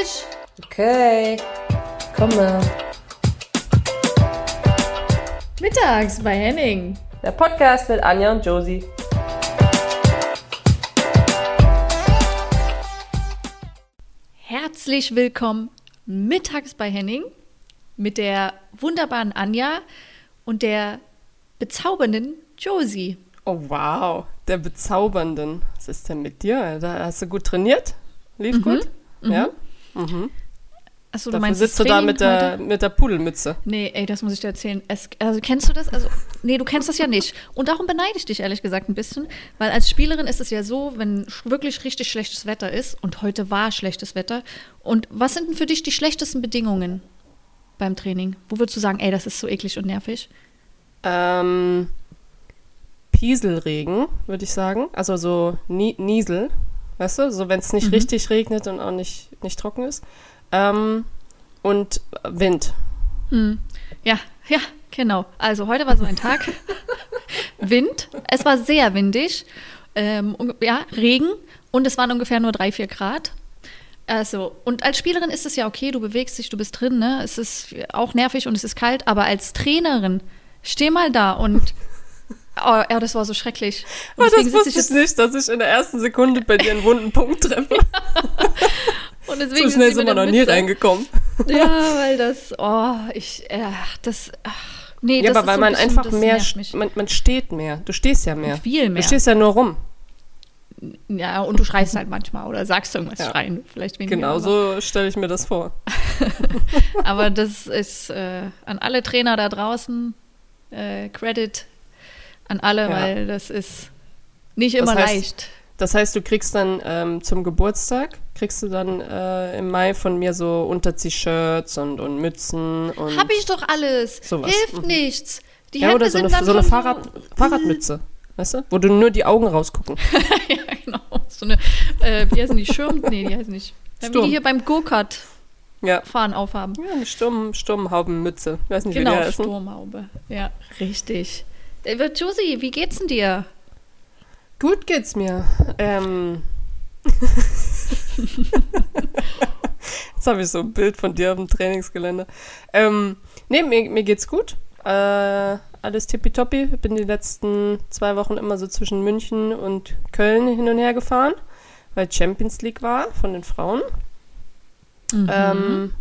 Tisch! Okay, komme. Mittags bei Henning. Der Podcast mit Anja und Josie. Herzlich willkommen mittags bei Henning mit der wunderbaren Anja und der bezaubernden Josie. Oh wow, der bezaubernden. Was ist denn mit dir? Da hast du gut trainiert? Lief Mhm. gut? Ja? Mhm. Achso, du Dafür meinst sitzt du da mit der, heute? mit der Pudelmütze. Nee, ey, das muss ich dir erzählen. Es, also kennst du das? Also, nee, du kennst das ja nicht. Und darum beneide ich dich ehrlich gesagt ein bisschen, weil als Spielerin ist es ja so, wenn wirklich richtig schlechtes Wetter ist, und heute war schlechtes Wetter. Und was sind denn für dich die schlechtesten Bedingungen beim Training? Wo würdest du sagen, ey, das ist so eklig und nervig? Ähm, Pieselregen, würde ich sagen. Also so Nie Niesel, weißt du? So wenn es nicht Mhm. richtig regnet und auch nicht, nicht trocken ist. Ähm, und Wind. Hm. Ja, ja, genau. Also heute war so ein Tag. Wind. Es war sehr windig. Ähm, ja, Regen. Und es waren ungefähr nur drei, vier Grad. Also, und als Spielerin ist es ja okay, du bewegst dich, du bist drin, ne? Es ist auch nervig und es ist kalt, aber als Trainerin, steh mal da und. Oh, ja, das war so schrecklich. Und Aber das deswegen wusste ich nicht, dass ich in der ersten Sekunde bei dir einen wunden Punkt treffe. Und So deswegen schnell sitze ich sind wir noch nie reingekommen. Ja, weil das, oh, ich, äh, das, ach, nee, Ja, das aber weil so man bisschen- einfach das mehr, man, man steht mehr. Du stehst ja mehr. Viel mehr. Du stehst ja nur rum. Ja, und du schreist halt manchmal oder sagst irgendwas Ja. schreien, vielleicht weniger. Genau so stelle ich mir das vor. Aber, aber das ist äh, an alle Trainer da draußen äh, Credit an alle, Ja. weil das ist nicht immer heißt, leicht. Das heißt, du kriegst dann ähm, zum Geburtstag, kriegst du dann äh, im Mai von mir so Unterzieh-Shirts und, und Mützen und Hab ich doch alles. Sowas, Hilft mhm. nichts. Die ja, Hände oder so sind eine, so eine Fahrrad, Fahrradmütze, weißt du? Wo du nur die Augen rausgucken. ja, genau. So eine, äh, wie heißen die? Schirm? Nee, die heißen nicht. Ja, wie Sturm. die hier beim Go-Kart Ja, fahren aufhaben. ja eine Sturm, Sturmhaubenmütze. Ich weiß nicht, wie Genau, die heißen. Sturmhaube. Ja, richtig. Äh, Josie, wie geht's denn dir? Gut geht's mir. Ähm. Jetzt habe ich so ein Bild von dir auf dem Trainingsgelände. Ähm, nee, mir, mir geht's gut. Äh, alles tippitoppi. Ich bin die letzten zwei Wochen immer so zwischen München und Köln hin und her gefahren, weil Champions League war von den Frauen. Mhm. Ähm,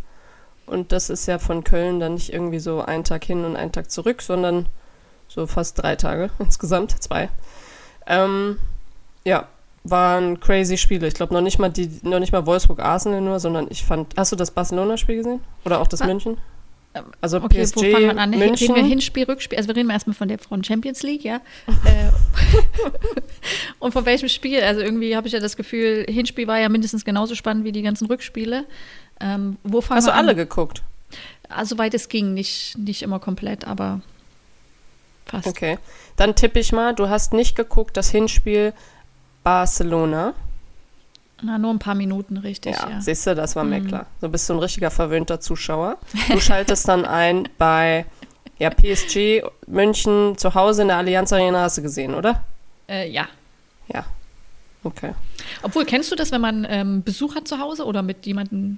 und das ist ja von Köln dann nicht irgendwie so ein Tag hin und ein Tag zurück, sondern so fast drei Tage insgesamt, zwei. Ähm, ja, waren crazy Spiele. Ich glaube noch nicht mal die, noch nicht mal Wolfsburg Arsenal nur, sondern ich fand. Hast du das Barcelona-Spiel gesehen? Oder auch das Ah, München? ähm, Also Okay, PSG, wo fangen wir an? München. Reden wir Hinspiel, Rückspiel? Also wir reden erstmal von der Frauen Champions League, ja. Äh, Und von welchem Spiel? Also irgendwie habe ich ja das Gefühl, Hinspiel war ja mindestens genauso spannend wie die ganzen Rückspiele. Ähm, wo fangen Hast wir du alle an? geguckt? Also weit es ging, nicht, nicht immer komplett, aber fast. Okay. Dann tippe ich mal, du hast nicht geguckt das Hinspiel Barcelona. Na, nur ein paar Minuten, richtig, Ja, ja. siehst du, das war mir Mhm. klar. So bist du ein richtiger verwöhnter Zuschauer. Du schaltest dann ein bei ja, PSG München zu Hause in der Allianz Arena hast du gesehen, oder? Äh, ja. Ja. Okay. Obwohl, kennst du das, wenn man ähm, Besuch hat zu Hause oder mit jemandem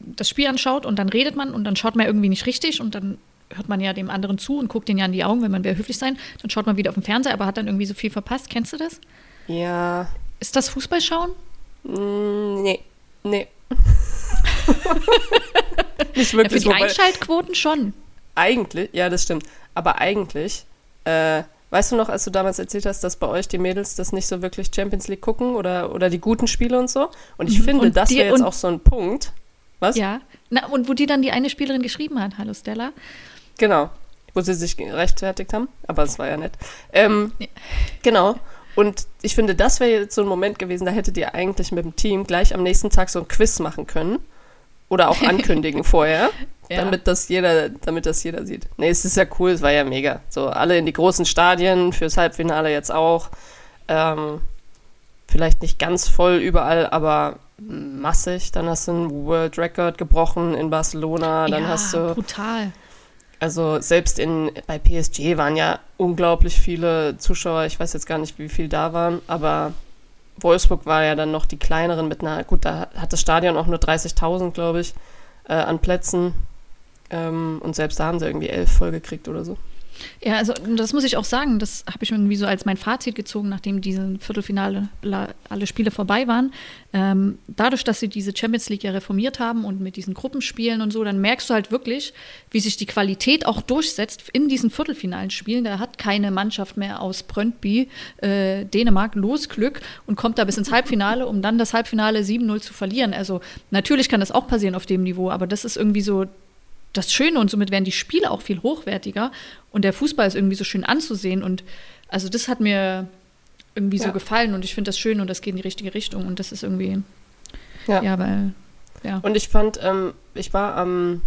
das Spiel anschaut und dann redet man und dann schaut man irgendwie nicht richtig und dann hört man ja dem anderen zu und guckt den ja in die Augen, wenn man will höflich sein, dann schaut man wieder auf den Fernseher, aber hat dann irgendwie so viel verpasst. Kennst du das? Ja. Ist das Fußballschauen? Mm, nee. Nee. nicht Ja, für wirklich. die Einschaltquoten schon. eigentlich, ja, das stimmt. Aber eigentlich, äh, weißt du noch, als du damals erzählt hast, dass bei euch die Mädels das nicht so wirklich Champions League gucken oder, oder die guten Spiele und so? Und ich Mhm. finde, Und das wäre jetzt auch so ein Punkt. Was? Ja. Na, und wo die dann die eine Spielerin geschrieben hat, hallo Stella. Genau. Wo sie sich rechtfertigt haben. Aber es war ja nett. Ähm, Ja. Genau. Und ich finde, das wäre jetzt so ein Moment gewesen, da hättet ihr eigentlich mit dem Team gleich am nächsten Tag so ein Quiz machen können. Oder auch ankündigen vorher, Ja. damit das jeder, damit das jeder sieht. Nee, es ist ja cool, es war ja mega. So, alle in die großen Stadien, fürs Halbfinale jetzt auch. Ähm, vielleicht nicht ganz voll überall, aber massig. Dann hast du einen World Record gebrochen in Barcelona. Dann ja, hast du brutal. Also selbst in, bei PSG waren ja unglaublich viele Zuschauer. Ich weiß jetzt gar nicht, wie viel da waren, aber Wolfsburg war ja dann noch die kleineren mit einer, gut, da hat das Stadion auch nur 30.000, glaube ich, äh, an Plätzen. Ähm, und selbst da haben sie irgendwie elf voll gekriegt oder so. Ja, also das muss ich auch sagen, das habe ich irgendwie so als mein Fazit gezogen, nachdem diese Viertelfinale alle Spiele vorbei waren. Ähm, dadurch, dass sie diese Champions League ja reformiert haben und mit diesen Gruppenspielen und so, dann merkst du halt wirklich, wie sich die Qualität auch durchsetzt in diesen viertelfinalen Spielen. Da hat keine Mannschaft mehr aus Brøndby, äh, Dänemark, Losglück und kommt da bis ins Halbfinale, um dann das Halbfinale 7-0 zu verlieren. Also natürlich kann das auch passieren auf dem Niveau, aber das ist irgendwie so das Schöne und somit werden die Spiele auch viel hochwertiger und der Fußball ist irgendwie so schön anzusehen und also das hat mir irgendwie ja. so gefallen und ich finde das schön und das geht in die richtige Richtung und das ist irgendwie ja, ja weil ja. Und ich fand, ähm, ich war am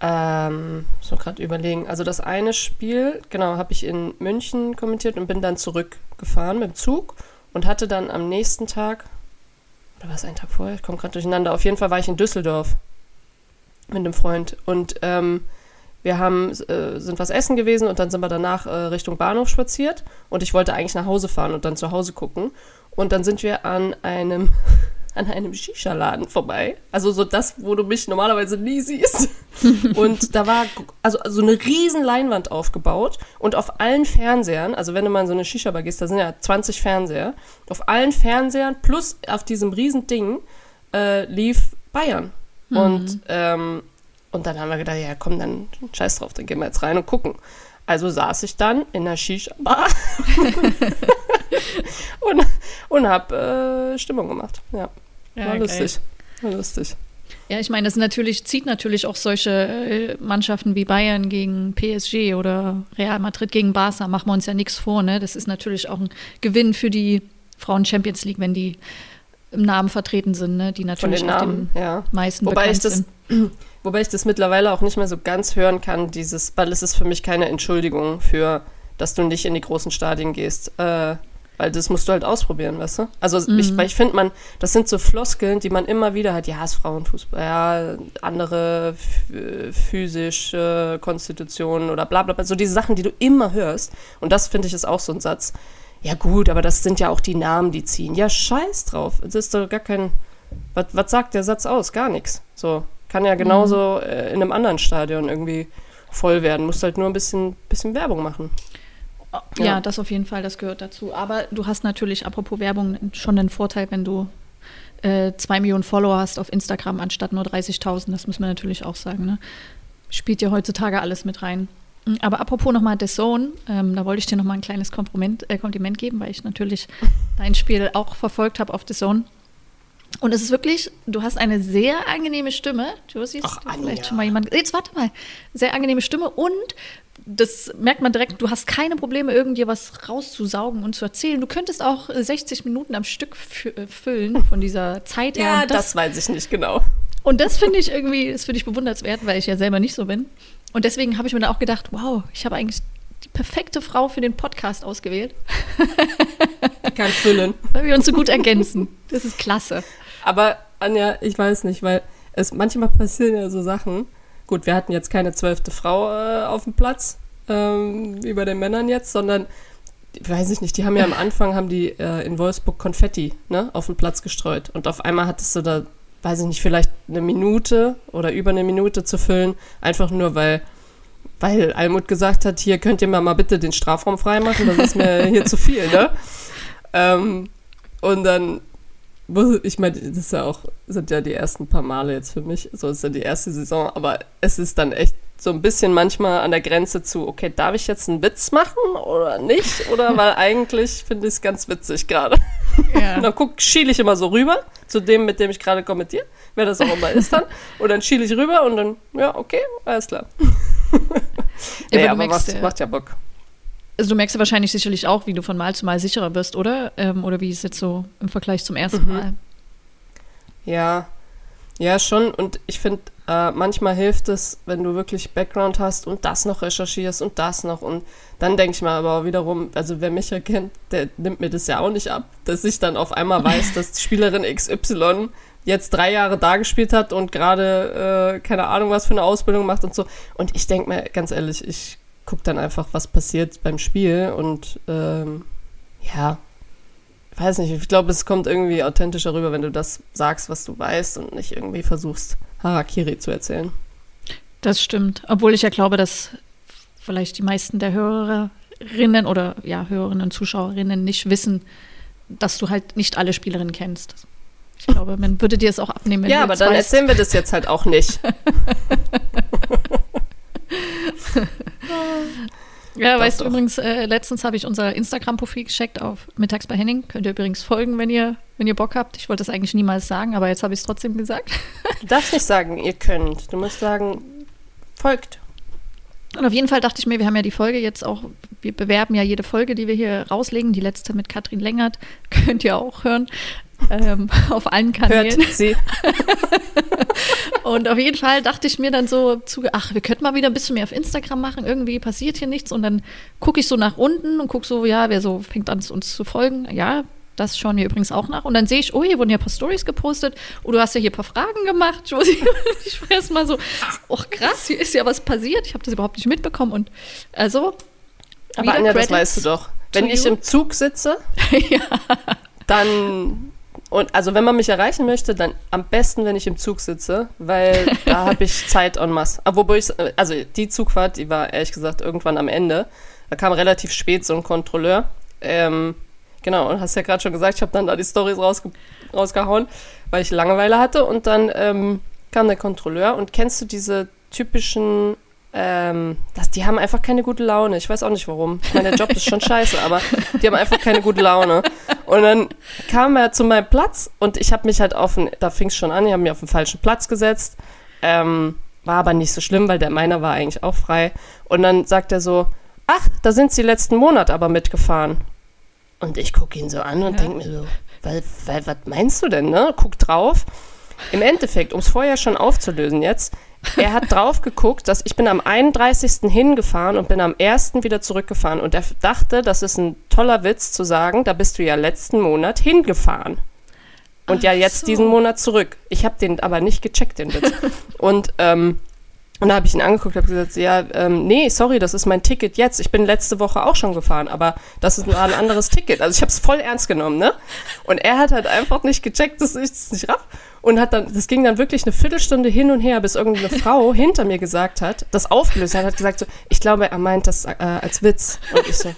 ähm, so gerade überlegen, also das eine Spiel, genau, habe ich in München kommentiert und bin dann zurückgefahren mit dem Zug und hatte dann am nächsten Tag, oder war es ein Tag vorher, ich komme gerade durcheinander, auf jeden Fall war ich in Düsseldorf mit einem Freund. Und ähm, wir haben, äh, sind was essen gewesen und dann sind wir danach äh, Richtung Bahnhof spaziert. Und ich wollte eigentlich nach Hause fahren und dann zu Hause gucken. Und dann sind wir an einem, an einem Shisha-Laden vorbei. Also so das, wo du mich normalerweise nie siehst. und da war also, also eine riesen Leinwand aufgebaut und auf allen Fernsehern, also wenn du mal in so eine Shisha-Bar gehst, da sind ja 20 Fernseher, auf allen Fernsehern plus auf diesem riesen Ding äh, lief Bayern. Mhm. Und, ähm, und dann haben wir gedacht, ja komm, dann scheiß drauf, dann gehen wir jetzt rein und gucken. Also saß ich dann in der Shisha-Bar und, und habe äh, Stimmung gemacht. Ja, war ja, lustig. War lustig. Ja, ich meine, das natürlich, zieht natürlich auch solche äh, Mannschaften wie Bayern gegen PSG oder Real Madrid gegen Barca, machen wir uns ja nichts vor. Ne? Das ist natürlich auch ein Gewinn für die Frauen Champions League, wenn die im Namen vertreten sind, ne? die natürlich Von den Namen, ja. meisten wobei ich das, sind. Wobei ich das mittlerweile auch nicht mehr so ganz hören kann, dieses, weil es ist für mich keine Entschuldigung für, dass du nicht in die großen Stadien gehst. Äh, weil das musst du halt ausprobieren, weißt du? Also mhm. ich, weil ich finde, man, das sind so Floskeln, die man immer wieder hat. Ja, es ist Frauenfußball, ja, andere physische Konstitutionen oder bla bla bla. So diese Sachen, die du immer hörst. Und das finde ich ist auch so ein Satz ja gut, aber das sind ja auch die Namen, die ziehen. Ja, scheiß drauf. Es ist doch gar kein. Was, was sagt der Satz aus? Gar nichts. So. Kann ja genauso mhm. äh, in einem anderen Stadion irgendwie voll werden. Musst halt nur ein bisschen, bisschen Werbung machen. Ja. ja, das auf jeden Fall, das gehört dazu. Aber du hast natürlich, apropos Werbung, schon den Vorteil, wenn du äh, zwei Millionen Follower hast auf Instagram anstatt nur 30.000. Das muss man natürlich auch sagen. Ne? Spielt ja heutzutage alles mit rein. Aber apropos nochmal The Zone, ähm, da wollte ich dir nochmal ein kleines Kompliment, äh, Kompliment geben, weil ich natürlich dein Spiel auch verfolgt habe auf The Zone. Und es ist wirklich, du hast eine sehr angenehme Stimme. Du siehst Ach, vielleicht schon mal jemand. Jetzt warte mal. Sehr angenehme Stimme und das merkt man direkt, du hast keine Probleme, irgendwie was rauszusaugen und zu erzählen. Du könntest auch 60 Minuten am Stück äh, füllen von dieser Zeit her. Ja, das, das weiß ich nicht genau. Und das finde ich irgendwie, das finde ich bewundernswert, weil ich ja selber nicht so bin. Und deswegen habe ich mir dann auch gedacht, wow, ich habe eigentlich die perfekte Frau für den Podcast ausgewählt. Kann füllen. Weil wir uns so gut ergänzen. Das ist klasse. Aber Anja, ich weiß nicht, weil es manchmal passieren ja so Sachen. Gut, wir hatten jetzt keine zwölfte Frau äh, auf dem Platz, ähm, wie bei den Männern jetzt, sondern weiß ich nicht, die haben ja am Anfang haben die äh, in Wolfsburg Konfetti ne, auf den Platz gestreut. Und auf einmal hattest du da weiß ich nicht, vielleicht eine Minute oder über eine Minute zu füllen, einfach nur weil, weil Almut gesagt hat, hier könnt ihr mal, mal bitte den Strafraum freimachen, das ist mir hier zu viel, ne? Ähm, und dann ich meine, das ist ja auch, sind ja die ersten paar Male jetzt für mich, so ist ja die erste Saison, aber es ist dann echt so ein bisschen manchmal an der Grenze zu, okay, darf ich jetzt einen Witz machen oder nicht? Oder weil eigentlich finde ich es ganz witzig gerade. Ja. Und dann guck, schiele ich immer so rüber zu dem, mit dem ich gerade kommentiere, wer das auch immer ist dann. Und dann schiele ich rüber und dann, ja, okay, alles klar. nee, ja, aber was, macht ja Bock. Also du merkst ja wahrscheinlich sicherlich auch, wie du von Mal zu Mal sicherer wirst, oder? Ähm, oder wie ist es jetzt so im Vergleich zum ersten mhm. Mal? Ja, ja, schon. Und ich finde, äh, manchmal hilft es, wenn du wirklich Background hast und das noch recherchierst und das noch. Und dann denke ich mal aber wiederum, also wer mich erkennt, der nimmt mir das ja auch nicht ab, dass ich dann auf einmal weiß, dass die Spielerin XY jetzt drei Jahre da gespielt hat und gerade äh, keine Ahnung was für eine Ausbildung macht und so. Und ich denke mir ganz ehrlich, ich gucke dann einfach, was passiert beim Spiel und ähm, ja, weiß nicht, ich glaube, es kommt irgendwie authentischer rüber, wenn du das sagst, was du weißt und nicht irgendwie versuchst, Harakiri zu erzählen. Das stimmt. Obwohl ich ja glaube, dass vielleicht die meisten der Hörerinnen oder ja, Hörerinnen und Zuschauerinnen nicht wissen, dass du halt nicht alle Spielerinnen kennst. Ich glaube, man würde dir es auch abnehmen. Wenn ja, du aber dann weißt. erzählen wir das jetzt halt auch nicht. Ja, Doch, weißt du übrigens, äh, letztens habe ich unser Instagram-Profil gecheckt auf Mittags bei Henning. Könnt ihr übrigens folgen, wenn ihr, wenn ihr Bock habt. Ich wollte das eigentlich niemals sagen, aber jetzt habe ich es trotzdem gesagt. Du darfst nicht sagen, ihr könnt. Du musst sagen, folgt. Und auf jeden Fall dachte ich mir, wir haben ja die Folge jetzt auch, wir bewerben ja jede Folge, die wir hier rauslegen. Die letzte mit Katrin Längert könnt ihr auch hören. Ähm, auf allen Hört Kanälen. sie. Und auf jeden Fall dachte ich mir dann so zu, ach, wir könnten mal wieder ein bisschen mehr auf Instagram machen. Irgendwie passiert hier nichts. Und dann gucke ich so nach unten und gucke so, ja, wer so fängt an, uns zu folgen. Ja, das schauen wir übrigens auch nach. Und dann sehe ich, oh, hier wurden ja ein paar Stories gepostet. Oh, du hast ja hier ein paar Fragen gemacht, Josie. Ich war erst mal so, oh krass, hier ist ja was passiert. Ich habe das überhaupt nicht mitbekommen. Und also, Aber Anja, das Credits weißt du doch. Wenn ich you. im Zug sitze, dann und also wenn man mich erreichen möchte, dann am besten, wenn ich im Zug sitze, weil da habe ich Zeit en masse. Wobei ich, also die Zugfahrt, die war ehrlich gesagt irgendwann am Ende. Da kam relativ spät so ein Kontrolleur. Ähm, genau, und hast ja gerade schon gesagt, ich habe dann da die Stories rausge rausgehauen, weil ich Langeweile hatte. Und dann ähm, kam der Kontrolleur und kennst du diese typischen ähm, das, die haben einfach keine gute Laune. Ich weiß auch nicht warum. Ich meine, der Job ist schon scheiße, aber die haben einfach keine gute Laune. Und dann kam er zu meinem Platz und ich habe mich halt auf den, da fing es schon an, ich habe mich auf den falschen Platz gesetzt. Ähm, war aber nicht so schlimm, weil der meiner war eigentlich auch frei. Und dann sagt er so, ach, da sind sie letzten Monat aber mitgefahren. Und ich gucke ihn so an und Ja. denke mir so, weil, weil, was meinst du denn, ne? Guck drauf. Im Endeffekt, um es vorher schon aufzulösen jetzt, er hat drauf geguckt, dass ich bin am 31. hingefahren und bin am 1. wieder zurückgefahren. Und er dachte, das ist ein toller Witz zu sagen, da bist du ja letzten Monat hingefahren. Und ja Ach jetzt so. diesen Monat zurück. Ich habe den aber nicht gecheckt, den Witz. und ähm, und da habe ich ihn angeguckt, habe gesagt, ja, ähm, nee, sorry, das ist mein Ticket jetzt. Ich bin letzte Woche auch schon gefahren, aber das ist ein anderes Ticket. Also ich habe es voll ernst genommen, ne? Und er hat halt einfach nicht gecheckt, dass ich das nicht raff. Und hat dann, das ging dann wirklich eine Viertelstunde hin und her, bis irgendeine Frau hinter mir gesagt hat, das aufgelöst hat, hat gesagt so, ich glaube, er meint das äh, als Witz. Und ich so,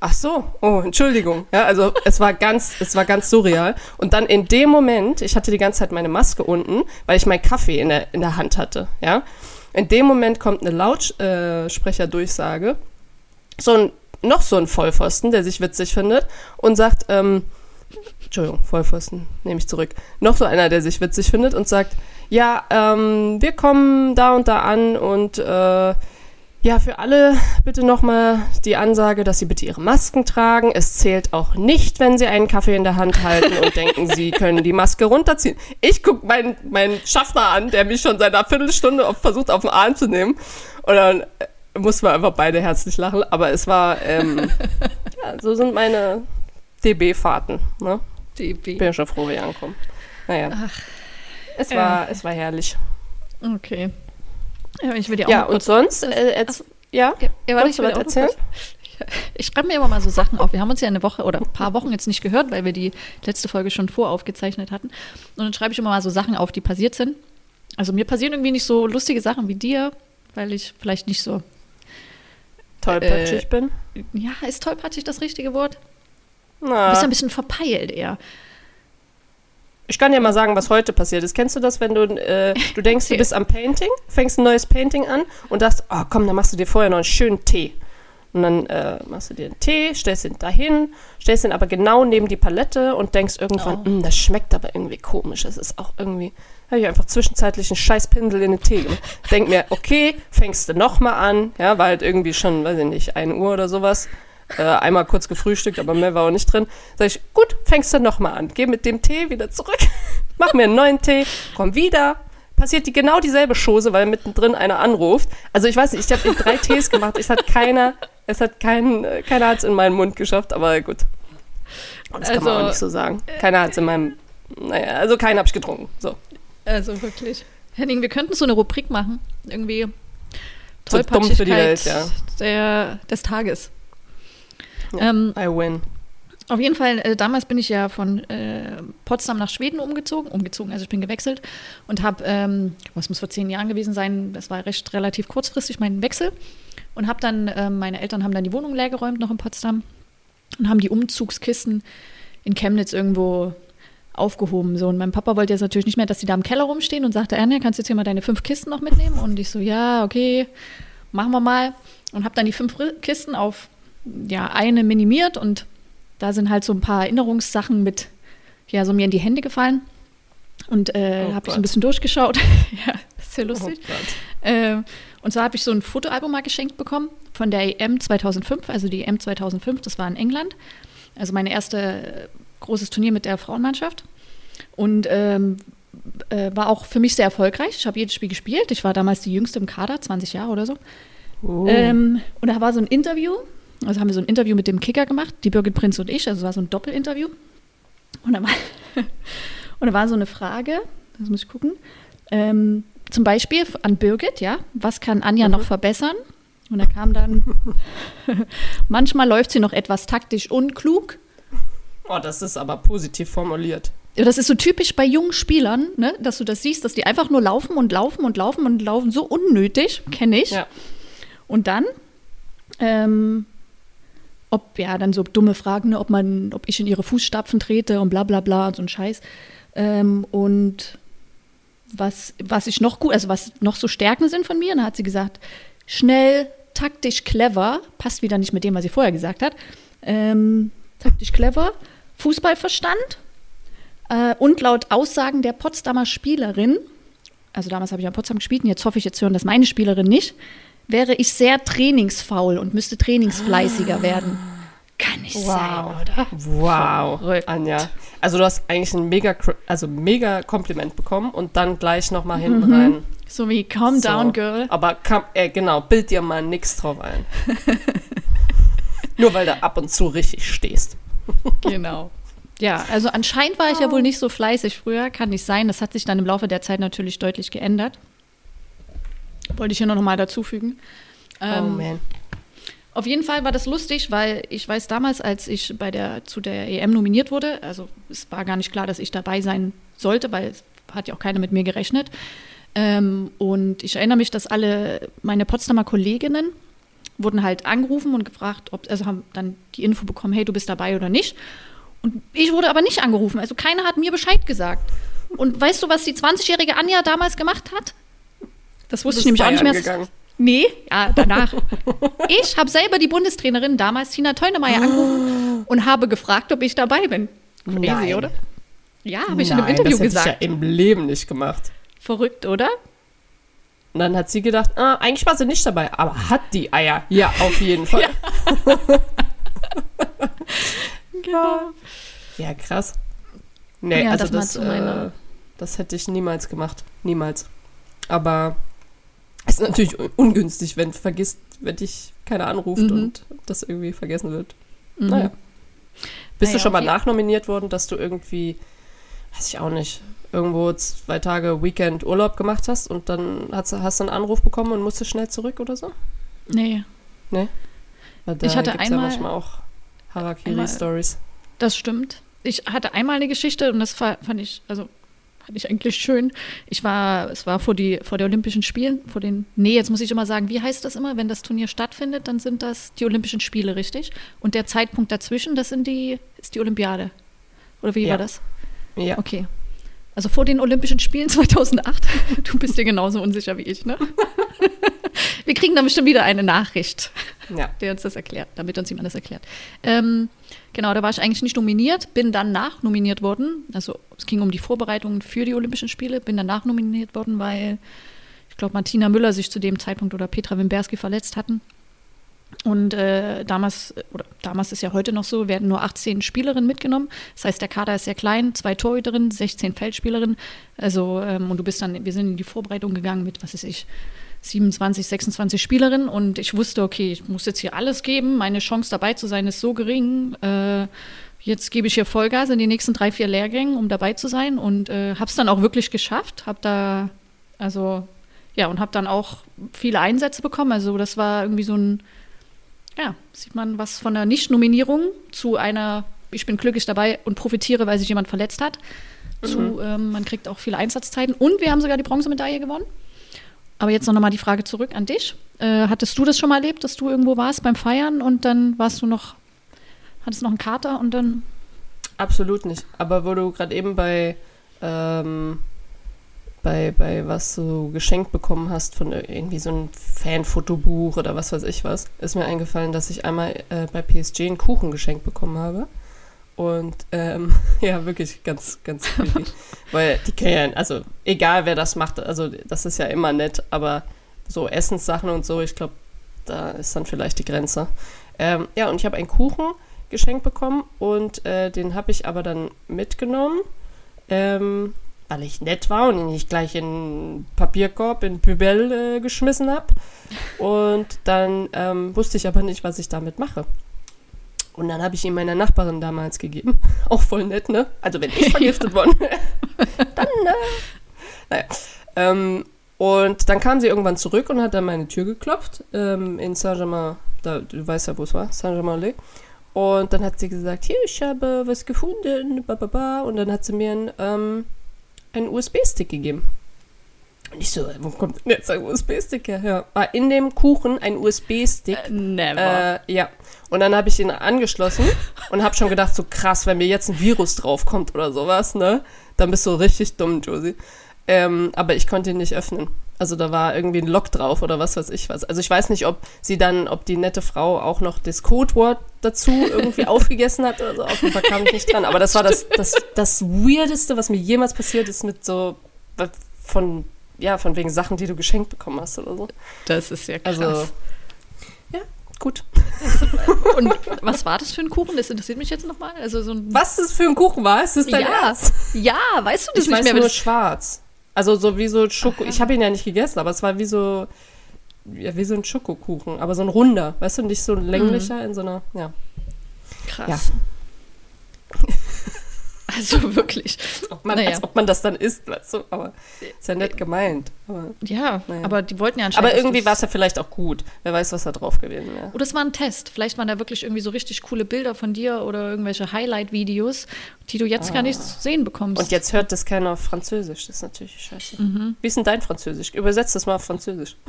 ach so, oh, Entschuldigung. Ja, also es war ganz, es war ganz surreal. Und dann in dem Moment, ich hatte die ganze Zeit meine Maske unten, weil ich meinen Kaffee in der, in der Hand hatte, ja. In dem Moment kommt eine Lautsprecherdurchsage, so ein, noch so ein Vollpfosten, der sich witzig findet und sagt, ähm, Entschuldigung, Vollpfosten, nehme ich zurück. Noch so einer, der sich witzig findet und sagt, ja, ähm, wir kommen da und da an und äh, ja, für alle bitte nochmal die Ansage, dass Sie bitte Ihre Masken tragen. Es zählt auch nicht, wenn Sie einen Kaffee in der Hand halten und denken, Sie können die Maske runterziehen. Ich gucke meinen, meinen Schaffner an, der mich schon seit einer Viertelstunde auf, versucht, auf den Arm zu nehmen. Und dann äh, mussten wir einfach beide herzlich lachen. Aber es war, ähm, ja, so sind meine DB-Fahrten. Ne? DB. Bin ja schon froh, wie ich ankomme. Naja. es, ja. war, es war herrlich. Okay. Ja, ich will dir auch Ja, und sonst, äh, jetzt, ja? Ja, warte, ich du will was erzählen? Ich, schreibe mir immer mal so Sachen auf. Wir haben uns ja eine Woche oder ein paar Wochen jetzt nicht gehört, weil wir die letzte Folge schon voraufgezeichnet hatten. Und dann schreibe ich immer mal so Sachen auf, die passiert sind. Also mir passieren irgendwie nicht so lustige Sachen wie dir, weil ich vielleicht nicht so. tollpatschig Äh, bin. Ja, ist tollpatschig das richtige Wort? Du Na, bist ja ein bisschen verpeilt eher. Ich kann dir mal sagen, was heute passiert ist. Kennst du das, wenn du, äh, du denkst, du bist am Painting, fängst ein neues Painting an und dachtest, oh komm, dann machst du dir vorher noch einen schönen Tee. Und dann äh, machst du dir einen Tee, stellst ihn dahin, stellst ihn aber genau neben die Palette und denkst irgendwann, Oh. "Mm, das schmeckt aber irgendwie komisch. Es ist auch irgendwie, habe ich einfach zwischenzeitlich einen scheiß Pinsel in den Tee gemacht. Denk mir, okay, fängst du nochmal an, ja, war halt irgendwie schon, weiß ich nicht, 1 Uhr oder sowas. Äh, einmal kurz gefrühstückt, aber mehr war auch nicht drin. Sag ich, gut, fängst du nochmal an. Geh mit dem Tee wieder zurück, mach mir einen neuen Tee, komm wieder. Passiert die genau dieselbe Chose, weil mittendrin einer anruft. Also ich weiß nicht, ich habe drei Tees gemacht. Es hat keiner, es hat kein, keiner hat es in meinen Mund geschafft, aber gut. Das kann man Also, auch nicht so sagen. Keiner hat es in meinem, naja, also keinen habe ich getrunken. So. Also wirklich. Henning, wir könnten so eine Rubrik machen. Irgendwie Zu dumm für die Welt, ja. der, des Tages. Ähm, I win. Auf jeden Fall, äh, damals bin ich ja von äh, Potsdam nach Schweden umgezogen, umgezogen, also ich bin gewechselt und habe, ähm, was muss vor zehn Jahren gewesen sein, das war recht relativ kurzfristig mein Wechsel und habe dann, äh, meine Eltern haben dann die Wohnung leergeräumt noch in Potsdam und haben die Umzugskisten in Chemnitz irgendwo aufgehoben. So. Und mein Papa wollte jetzt natürlich nicht mehr, dass die da im Keller rumstehen und sagte, Anja, kannst du jetzt hier mal deine fünf Kisten noch mitnehmen? Und ich so, ja, okay, machen wir mal. Und habe dann die fünf Kisten auf ja, eine minimiert und da sind halt so ein paar Erinnerungssachen mit, ja, so mir in die Hände gefallen. Und äh, oh habe ich ein bisschen durchgeschaut. ja, ist ja lustig. Oh äh, und zwar habe ich so ein Fotoalbum mal geschenkt bekommen von der EM 2005, also die EM 2005, das war in England. Also meine erste äh, großes Turnier mit der Frauenmannschaft. Und ähm, äh, war auch für mich sehr erfolgreich. Ich habe jedes Spiel gespielt. Ich war damals die jüngste im Kader, 20 Jahre oder so. Oh. Ähm, und da war so ein Interview also haben wir so ein Interview mit dem Kicker gemacht, die Birgit Prinz und ich, also es war so ein Doppelinterview. Und da war, und da war so eine Frage, das muss ich gucken, ähm, zum Beispiel an Birgit, ja, was kann Anja mhm. noch verbessern? Und da kam dann, manchmal läuft sie noch etwas taktisch unklug. Oh, das ist aber positiv formuliert. Das ist so typisch bei jungen Spielern, ne, dass du das siehst, dass die einfach nur laufen und laufen und laufen und laufen, so unnötig, kenne ich. Ja. Und dann ähm, ob ja dann so dumme Fragen, ne, ob man, ob ich in ihre Fußstapfen trete und bla bla bla und so ein Scheiß. Ähm, und was, was ich noch gut, also was noch so Stärken sind von mir, und da hat sie gesagt, schnell, taktisch clever, passt wieder nicht mit dem, was sie vorher gesagt hat. Ähm, taktisch clever, Fußballverstand äh, und laut Aussagen der Potsdamer Spielerin, also damals habe ich in Potsdam gespielt und jetzt hoffe ich jetzt hören, dass meine Spielerin nicht, wäre ich sehr trainingsfaul und müsste trainingsfleißiger werden. Kann nicht wow. sein, oder? Wow, Verrückt. Anja. Also du hast eigentlich ein mega, also mega Kompliment bekommen und dann gleich noch mal hinten mhm. rein. So wie Calm so. down, Girl. Aber kam, äh, genau, bild dir mal nichts drauf ein. Nur weil du ab und zu richtig stehst. genau. Ja, also anscheinend war ich ja wohl nicht so fleißig früher, kann nicht sein. Das hat sich dann im Laufe der Zeit natürlich deutlich geändert. Wollte ich hier noch mal dazufügen. Oh, ähm, oh man. Auf jeden Fall war das lustig, weil ich weiß damals, als ich bei der, zu der EM nominiert wurde, also es war gar nicht klar, dass ich dabei sein sollte, weil es hat ja auch keiner mit mir gerechnet. Ähm, und ich erinnere mich, dass alle meine Potsdamer Kolleginnen wurden halt angerufen und gefragt, ob, also haben dann die Info bekommen, hey, du bist dabei oder nicht. Und ich wurde aber nicht angerufen, also keiner hat mir Bescheid gesagt. Und weißt du, was die 20-jährige Anja damals gemacht hat? Das wusste ich nämlich auch nicht mehr. Gegangen. Nee, ja, danach. ich habe selber die Bundestrainerin damals, Tina Teunemeyer, oh. angerufen und habe gefragt, ob ich dabei bin. Crazy, oder? Ja, habe ich in einem Interview das gesagt. Das ich ja im Leben nicht gemacht. Verrückt, oder? Und dann hat sie gedacht, ah, eigentlich war sie nicht dabei, aber hat die Eier. Ja, auf jeden Fall. ja. genau. Ja, krass. Nee, ja, also das, das, äh, das hätte ich niemals gemacht. Niemals. Aber ist natürlich ungünstig, wenn vergisst, wenn dich keiner anruft mhm. und das irgendwie vergessen wird. Mhm. Naja. Bist naja, du schon mal okay. nachnominiert worden, dass du irgendwie, weiß ich auch nicht, irgendwo zwei Tage Weekend Urlaub gemacht hast und dann hast, hast du einen Anruf bekommen und musstest schnell zurück oder so? Nee. Nee? Weil da ich hatte einmal, ja manchmal auch Harakiri-Stories. Das stimmt. Ich hatte einmal eine Geschichte und das fand ich, also fand ich eigentlich schön. Ich war, es war vor, die, vor den Olympischen Spielen, vor den, nee, jetzt muss ich immer sagen, wie heißt das immer? Wenn das Turnier stattfindet, dann sind das die Olympischen Spiele, richtig? Und der Zeitpunkt dazwischen, das sind die, ist die Olympiade. Oder wie ja. war das? Ja. Okay. Also vor den Olympischen Spielen 2008. Du bist dir genauso unsicher wie ich, ne? Wir kriegen dann bestimmt wieder eine Nachricht, ja. der uns das erklärt, damit uns jemand das erklärt. Ähm, genau, da war ich eigentlich nicht nominiert, bin dann nachnominiert worden. Also es ging um die Vorbereitungen für die Olympischen Spiele, bin dann nachnominiert worden, weil ich glaube, Martina Müller sich zu dem Zeitpunkt oder Petra Wimberski verletzt hatten. Und äh, damals, oder damals ist ja heute noch so, werden nur 18 Spielerinnen mitgenommen. Das heißt, der Kader ist sehr klein, zwei Torhüterinnen, 16 Feldspielerinnen. Also, ähm, und du bist dann, wir sind in die Vorbereitung gegangen mit, was weiß ich, 27, 26 Spielerinnen und ich wusste, okay, ich muss jetzt hier alles geben. Meine Chance dabei zu sein ist so gering. Äh, jetzt gebe ich hier Vollgas in die nächsten drei, vier Lehrgängen, um dabei zu sein und äh, habe es dann auch wirklich geschafft. Habe da, also, ja, und habe dann auch viele Einsätze bekommen. Also, das war irgendwie so ein, ja, sieht man was von der Nicht-Nominierung zu einer ich bin glücklich dabei und profitiere, weil sich jemand verletzt hat. Zu, ähm, man kriegt auch viele Einsatzzeiten. Und wir haben sogar die Bronzemedaille gewonnen. Aber jetzt noch mal die Frage zurück an dich. Äh, hattest du das schon mal erlebt, dass du irgendwo warst beim Feiern und dann warst du noch, hattest noch einen Kater und dann. Absolut nicht. Aber wo du gerade eben bei, ähm, bei, bei was du geschenkt bekommen hast von irgendwie so einem Fanfotobuch oder was weiß ich was, ist mir eingefallen, dass ich einmal äh, bei PSG einen Kuchen geschenkt bekommen habe. Und ähm, ja, wirklich ganz, ganz creepy. Weil die kennen, also egal wer das macht, also das ist ja immer nett, aber so Essenssachen und so, ich glaube, da ist dann vielleicht die Grenze. Ähm, ja, und ich habe einen Kuchen geschenkt bekommen und äh, den habe ich aber dann mitgenommen, ähm, weil ich nett war und ihn nicht gleich in einen Papierkorb, in Pübel äh, geschmissen habe. Und dann ähm, wusste ich aber nicht, was ich damit mache. Und dann habe ich ihn meiner Nachbarin damals gegeben. Auch voll nett, ne? Also wenn ich vergiftet worden wäre, dann, äh, naja. Ähm, und dann kam sie irgendwann zurück und hat an meine Tür geklopft ähm, in Saint-Germain. Da, du weißt ja, wo es war, Saint-Germain-les. Und dann hat sie gesagt, hier, ich habe was gefunden, bababa. Und dann hat sie mir ein, ähm, einen USB-Stick gegeben. Und ich so, wo kommt denn jetzt ein USB-Stick her? Ja, war in dem Kuchen ein USB-Stick. Äh, never. Äh, ja. Und dann habe ich ihn angeschlossen und habe schon gedacht, so krass, wenn mir jetzt ein Virus draufkommt oder sowas, ne? Dann bist du richtig dumm, Josie. Ähm, aber ich konnte ihn nicht öffnen. Also da war irgendwie ein Lock drauf oder was weiß ich was. Also ich weiß nicht, ob sie dann, ob die nette Frau auch noch das Codewort dazu irgendwie aufgegessen hat oder so. Auf jeden Fall kam ich nicht dran. Aber das war das, das, das Weirdeste, was mir jemals passiert ist mit so von, ja, von wegen Sachen, die du geschenkt bekommen hast oder so. Das ist ja krass. Also, gut. Und was war das für ein Kuchen? Das interessiert mich jetzt nochmal. Also so ein Was das für ein Kuchen war? Ist das dein ja, Ernst? ja, weißt du das Ich nicht weiß mehr? nur Das- schwarz. Also so wie so Schoko. Ich habe ihn ja nicht gegessen, aber es war wie so ja, wie so ein Schokokuchen, aber so ein runder, weißt du, nicht so ein länglicher in so einer, ja. Krass. Also wirklich. Ob man, Naja. Als ob man das dann isst, weißt du, aber ist ja nett gemeint. Aber, Ja, Naja. aber die wollten ja anscheinend. aber irgendwie war es ja vielleicht auch gut. Wer weiß, was da drauf gewesen wäre. Oder es war ein Test. Vielleicht waren da wirklich irgendwie so richtig coole Bilder von dir oder irgendwelche Highlight-Videos, die du jetzt gar nicht zu sehen bekommst. Und jetzt hört das keiner auf Französisch. Das ist natürlich scheiße. Wie ist denn dein Französisch? Übersetzt das mal auf Französisch.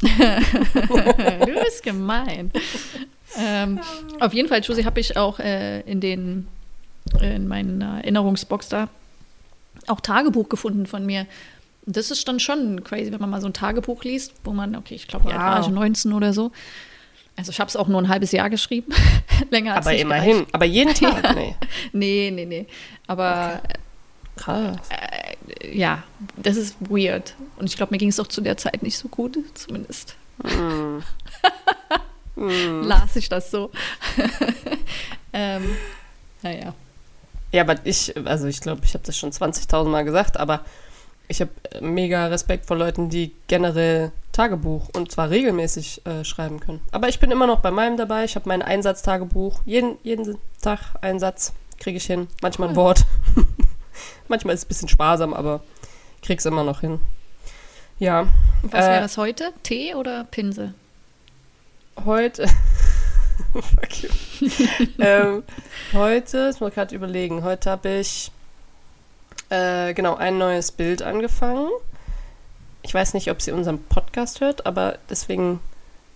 du bist gemein. ähm, auf jeden Fall, Josie, habe ich auch äh, in den in meiner Erinnerungsbox da auch Tagebuch gefunden von mir. Das ist dann schon crazy, wenn man mal so ein Tagebuch liest, wo man, okay, ich glaube, alt war ich, Wow. 19 oder so. Also ich habe es auch nur ein halbes Jahr geschrieben. Länger als Aber immerhin. gereicht. Aber jeden Tag? Nee. Nee, nee, nee. Aber Krass. äh, ja, das ist weird. Und ich glaube, mir ging es auch zu der Zeit nicht so gut, zumindest. Mm. Las ich das so. ähm, naja. Ja, aber ich, also ich glaube, ich habe das schon 20.000 Mal gesagt, aber ich habe mega Respekt vor Leuten, die generell Tagebuch und zwar regelmäßig äh, schreiben können. Aber ich bin immer noch bei meinem dabei. Ich habe mein Einsatztagebuch. Jeden, jeden Tag einen Satz kriege ich hin. Manchmal ein. Wort. Manchmal ist es ein bisschen sparsam, aber ich krieg's immer noch hin. Ja, Und was Äh, wäre es heute? Tee oder Pinsel? heute. Fuck you. ähm, heute, ich muss gerade überlegen, heute habe ich äh, genau ein neues Bild angefangen. Ich weiß nicht, ob sie unseren Podcast hört, aber deswegen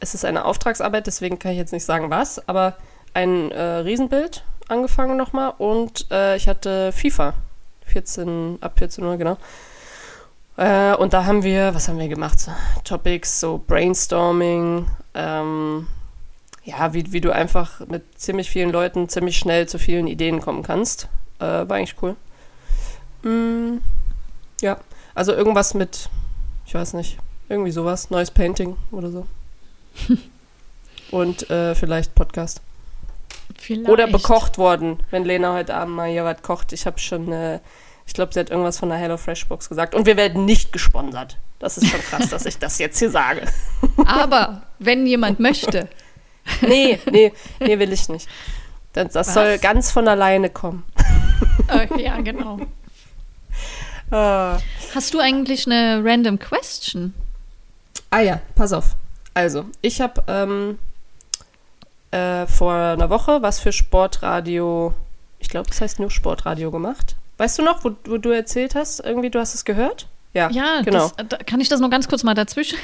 es ist eine Auftragsarbeit, deswegen kann ich jetzt nicht sagen was, aber ein äh, Riesenbild angefangen nochmal und äh, ich hatte FIFA 14 ab 14 Uhr genau. Äh, und da haben wir, was haben wir gemacht? Topics, so Brainstorming, ähm, ja, wie, wie du einfach mit ziemlich vielen Leuten ziemlich schnell zu vielen Ideen kommen kannst. Äh, war eigentlich cool. Mm, ja, also irgendwas mit, ich weiß nicht, irgendwie sowas, neues Painting oder so. Und äh, vielleicht Podcast. Vielleicht. Oder bekocht worden, wenn Lena heute Abend mal hier was kocht. Ich habe schon, äh, ich glaube, sie hat irgendwas von der HelloFresh Box gesagt. Und wir werden nicht gesponsert. Das ist schon krass, dass ich das jetzt hier sage. Aber wenn jemand möchte, Nee, nee, nee, will ich nicht. Das, das soll ganz von alleine kommen. äh, ja, genau. Ah. Hast du eigentlich eine random question? Ah ja, pass auf. Also, ich habe ähm, äh, vor einer Woche was für Sportradio, ich glaube, das heißt nur Sportradio gemacht. Weißt du noch, wo, wo du erzählt hast, irgendwie, du hast es gehört? Ja, Ja, genau. das, da kann ich das noch ganz kurz mal dazwischen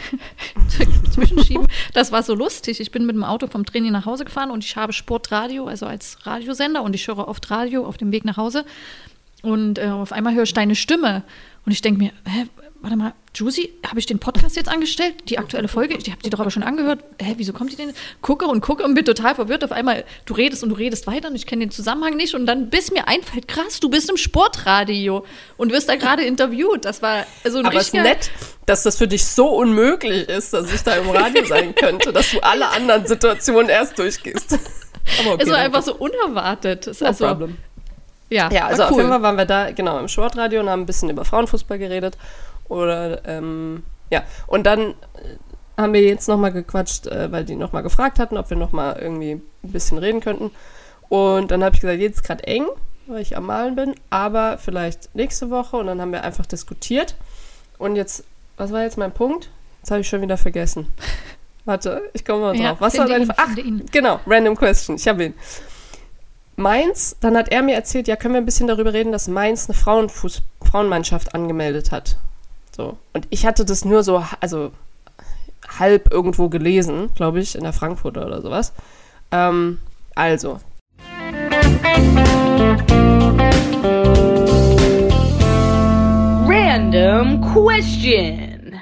zwischenschieben? Das war so lustig. Ich bin mit dem Auto vom Training nach Hause gefahren und ich habe Sportradio, also als Radiosender und ich höre oft Radio auf dem Weg nach Hause. Und äh, auf einmal höre ich deine Stimme und ich denke mir, hä, warte mal, Juicy, habe ich den Podcast jetzt angestellt? Die aktuelle Folge? Ich habe die doch aber schon angehört. Hä, wieso kommt die denn? Gucke und gucke und bin total verwirrt. Auf einmal, du redest und du redest weiter und ich kenne den Zusammenhang nicht. Und dann bis mir einfällt, krass, du bist im Sportradio und wirst da gerade interviewt. Das war so ein Aber es ist nett, dass das für dich so unmöglich ist, dass ich da im Radio sein könnte, dass du alle anderen Situationen erst durchgehst. Aber okay, Es war einfach so unerwartet. Es No also, problem. ja, Ja, also war auf cool. jeden Fall waren wir da, genau, im Sportradio und haben ein bisschen über Frauenfußball geredet. Oder, ähm, ja. Und dann äh, haben wir jetzt nochmal gequatscht, äh, weil die nochmal gefragt hatten, ob wir nochmal irgendwie ein bisschen reden könnten. Und dann habe ich gesagt, jetzt ist gerade eng, weil ich am Malen bin, aber vielleicht nächste Woche. Und dann haben wir einfach diskutiert. Und jetzt, was war jetzt mein Punkt? Jetzt habe ich schon wieder vergessen. Warte, ich komme mal drauf. Ja, was war ihn, Ach, ihn. genau, random question. Ich habe ihn. Mainz, dann hat er mir erzählt, ja, können wir ein bisschen darüber reden, dass Mainz eine Frauenfuß Frauenmannschaft angemeldet hat. So. Und ich hatte das nur so, also halb irgendwo gelesen, glaube ich, in der Frankfurter oder sowas. Ähm, also. Random question.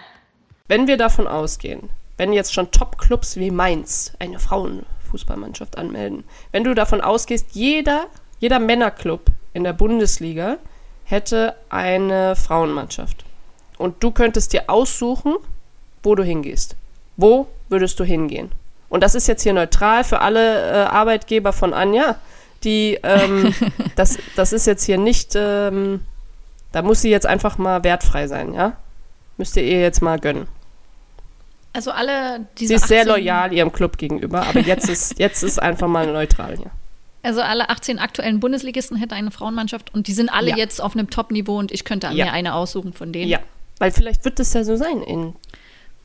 Wenn wir davon ausgehen, wenn jetzt schon Top-Clubs wie Mainz eine Frauenfußballmannschaft anmelden, wenn du davon ausgehst, jeder, jeder Männerclub in der Bundesliga hätte eine Frauenmannschaft und du könntest dir aussuchen, wo du hingehst. Wo würdest du hingehen? Und das ist jetzt hier neutral für alle äh, Arbeitgeber von Anja, die, ähm, das, das ist jetzt hier nicht, ähm, da muss sie jetzt einfach mal wertfrei sein, ja? Müsst ihr ihr jetzt mal gönnen. Also alle diese Sie ist sehr 18 loyal ihrem Club gegenüber, aber jetzt ist, jetzt ist einfach mal neutral hier. Also alle 18 aktuellen Bundesligisten hätte eine Frauenmannschaft und die sind alle Ja. jetzt auf einem Top-Niveau und ich könnte Ja. mir eine aussuchen von denen. Ja, weil vielleicht wird es ja so sein in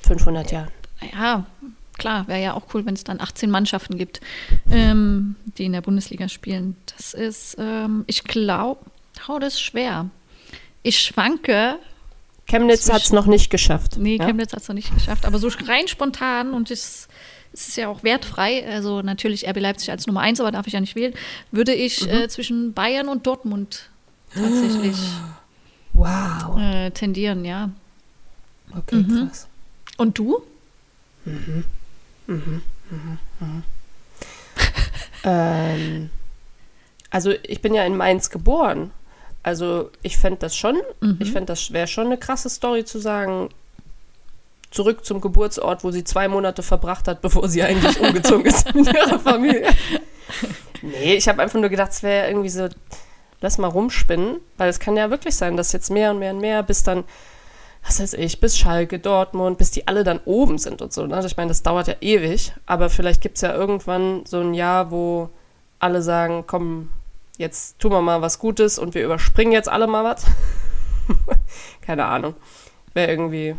500 Jahren. Ja, klar, wäre ja auch cool, wenn es dann 18 Mannschaften gibt, ähm, die in der Bundesliga spielen. Das ist, ähm, ich glaube, oh, das ist schwer. Ich schwanke, Chemnitz hat es noch nicht geschafft. nee, ja? Chemnitz hat es noch nicht geschafft, aber so rein spontan und es, es ist ja auch wertfrei, also natürlich RB Leipzig als Nummer 1, aber darf ich ja nicht wählen, würde ich Mhm. äh, zwischen Bayern und Dortmund tatsächlich Wow. äh, tendieren, ja. Okay, Mhm. krass. Und du? Ähm, also ich bin ja in Mainz geboren. Also ich fände das schon, Mhm. ich fände das wäre schon eine krasse Story zu sagen, zurück zum Geburtsort, wo sie zwei Monate verbracht hat, bevor sie eigentlich umgezogen ist mit ihrer Familie. Nee, ich habe einfach nur gedacht, es wäre irgendwie so, lass mal rumspinnen, weil es kann ja wirklich sein, dass jetzt mehr und mehr und mehr, bis dann, was weiß ich, bis Schalke, Dortmund, bis die alle dann oben sind und so. Ne? Ich meine, das dauert ja ewig, aber vielleicht gibt es ja irgendwann so ein Jahr, wo alle sagen, komm, jetzt tun wir mal was Gutes und wir überspringen jetzt alle mal was. Keine Ahnung. Wäre irgendwie,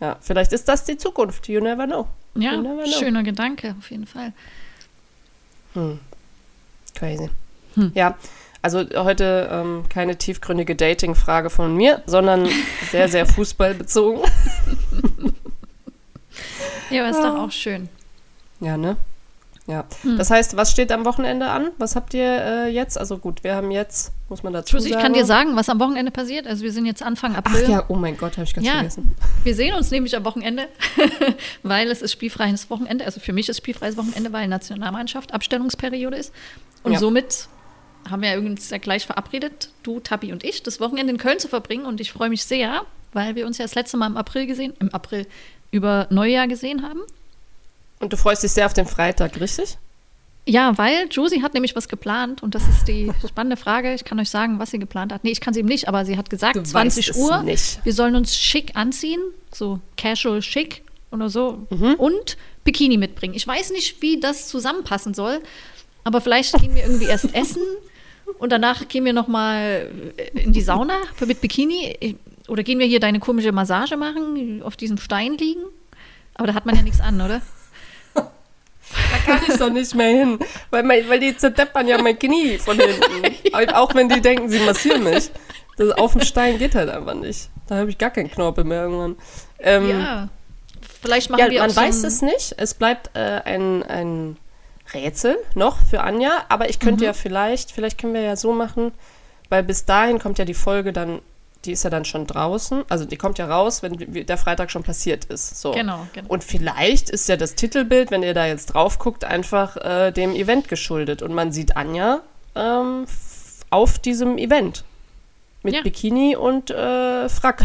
ja, vielleicht ist das die Zukunft. You never know. Ja, never know. schöner Gedanke, auf jeden Fall. Crazy. Hm. Ja, also heute ähm, keine tiefgründige Dating-Frage von mir, sondern sehr, sehr fußballbezogen. Ja, aber ist doch auch schön. Ja, ne? Ja. Hm. Das heißt, was steht am Wochenende an? Was habt ihr äh, jetzt? Also gut, wir haben jetzt, muss man dazu sagen. ich kann dir sagen, was am Wochenende passiert. Also wir sind jetzt Anfang Ach April. ja, oh mein Gott, habe ich ganz Ja. vergessen. Wir sehen uns nämlich am Wochenende, weil es ist spielfreies Wochenende. Also für mich ist spielfreies Wochenende, weil Nationalmannschaft Abstellungsperiode ist. Und Ja. somit haben wir uns ja gleich verabredet, du, Tabi und ich, das Wochenende in Köln zu verbringen. Und ich freue mich sehr, weil wir uns ja das letzte Mal im April gesehen, im April über Neujahr gesehen haben. Und du freust dich sehr auf den Freitag, richtig? Ja, weil Josie hat nämlich was geplant und das ist die spannende Frage. Ich kann euch sagen, was sie geplant hat. Nee, ich kann sie eben nicht, aber sie hat gesagt, Du 20 weißt es Uhr. nicht. Wir sollen uns schick anziehen, so casual schick oder so Mhm. und Bikini mitbringen. Ich weiß nicht, wie das zusammenpassen soll, aber vielleicht gehen wir irgendwie erst essen und danach gehen wir noch mal in die Sauna mit Bikini oder gehen wir hier deine komische Massage machen, auf diesem Stein liegen. Aber da hat man ja nichts an, oder? Da kann ich doch nicht mehr hin. Weil, mein, weil die zerdeppern ja mein Knie von hinten. Aber Auch wenn die denken, sie massieren mich. Das auf dem Stein geht halt einfach nicht. Da habe ich gar keinen Knorpel mehr irgendwann. Ähm, Ja. Vielleicht machen ja, wir man auch so weiß es nicht. Es bleibt äh, ein, ein Rätsel noch für Anja. Aber ich Mhm. könnte ja vielleicht, vielleicht können wir ja so machen, weil bis dahin kommt ja die Folge dann, die ist ja dann schon draußen. Also die kommt ja raus, wenn der Freitag schon passiert ist. So. Genau, genau. Und vielleicht ist ja das Titelbild, wenn ihr da jetzt drauf guckt, einfach äh, dem Event geschuldet. Und man sieht Anja ähm, auf diesem Event. Mit Ja. Bikini und äh, Frack.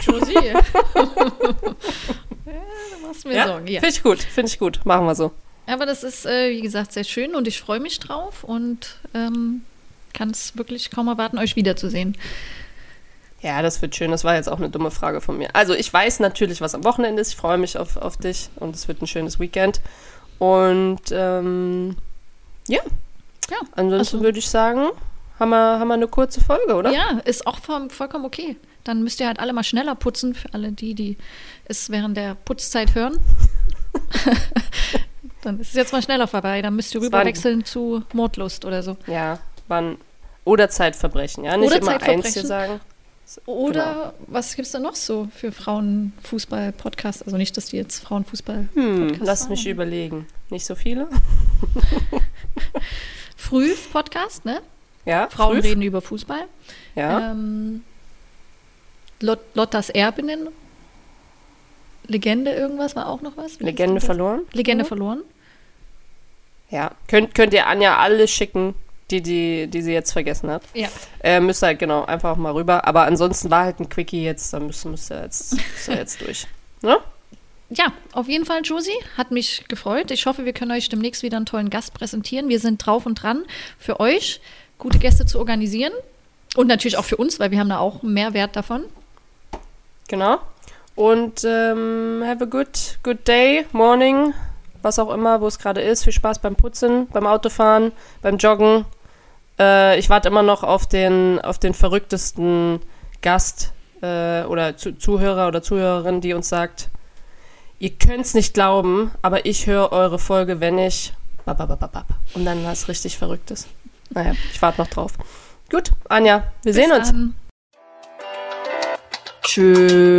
Josie. ja, du machst mir Ja, Sorgen. Ja. Finde ich gut, finde ich gut. Machen wir so. Aber das ist, äh, wie gesagt, sehr schön und ich freue mich drauf und ähm, kann es wirklich kaum erwarten, euch wiederzusehen. Ja, das wird schön. Das war jetzt auch eine dumme Frage von mir. Also ich weiß natürlich, was am Wochenende ist. Ich freue mich auf, auf dich und es wird ein schönes Weekend. Und ähm, ja, Ja, ansonsten also- würde ich sagen, haben wir, haben wir eine kurze Folge, oder? Ja, ist auch voll, vollkommen okay. Dann müsst ihr halt alle mal schneller putzen, für alle die, die es während der Putzzeit hören. Dann ist es jetzt mal schneller vorbei. Dann müsst ihr rüberwechseln zu Mordlust oder so. Ja, wann. Oder Zeitverbrechen, ja. Nicht Oder immer eins Zeitverbrechen. hier sagen. Oder was gibt es denn noch so für Frauenfußball-Podcasts? Also nicht, dass die jetzt Frauenfußball-Podcasts Hm, lass waren. mich überlegen. Nicht so viele? Früh-Podcast, ne? Ja, Frauen früh? reden über Fußball. Ja, Ähm, Lot Lottas Erbinnen. Legende irgendwas war auch noch was? Legende verloren. Legende Ja. verloren. Ja, könnt, könnt ihr Anja alle schicken, die, die, die sie jetzt vergessen hat. Ja. Äh, müsst ihr halt genau einfach mal rüber. Aber ansonsten war halt ein Quickie jetzt, da müsst, müsst ihr jetzt, müsst ihr jetzt durch. Ne? Ja, auf jeden Fall, Josie. Hat mich gefreut. Ich hoffe, wir können euch demnächst wieder einen tollen Gast präsentieren. Wir sind drauf und dran, für euch gute Gäste zu organisieren. Und natürlich auch für uns, weil wir haben da auch einen Mehrwert davon. Genau. Und ähm, have a good, good day, morning, was auch immer, wo es gerade ist. Viel Spaß beim Putzen, beim Autofahren, beim Joggen. Äh, ich warte immer noch auf den, auf den verrücktesten Gast äh, oder zu, Zuhörer oder Zuhörerin, die uns sagt, ihr könnt es nicht glauben, aber ich höre eure Folge, wenn ich bababababab. und dann was richtig Verrücktes. Naja, ich warte noch drauf. Gut, Anja, wir sehen Bis uns. dann. 주...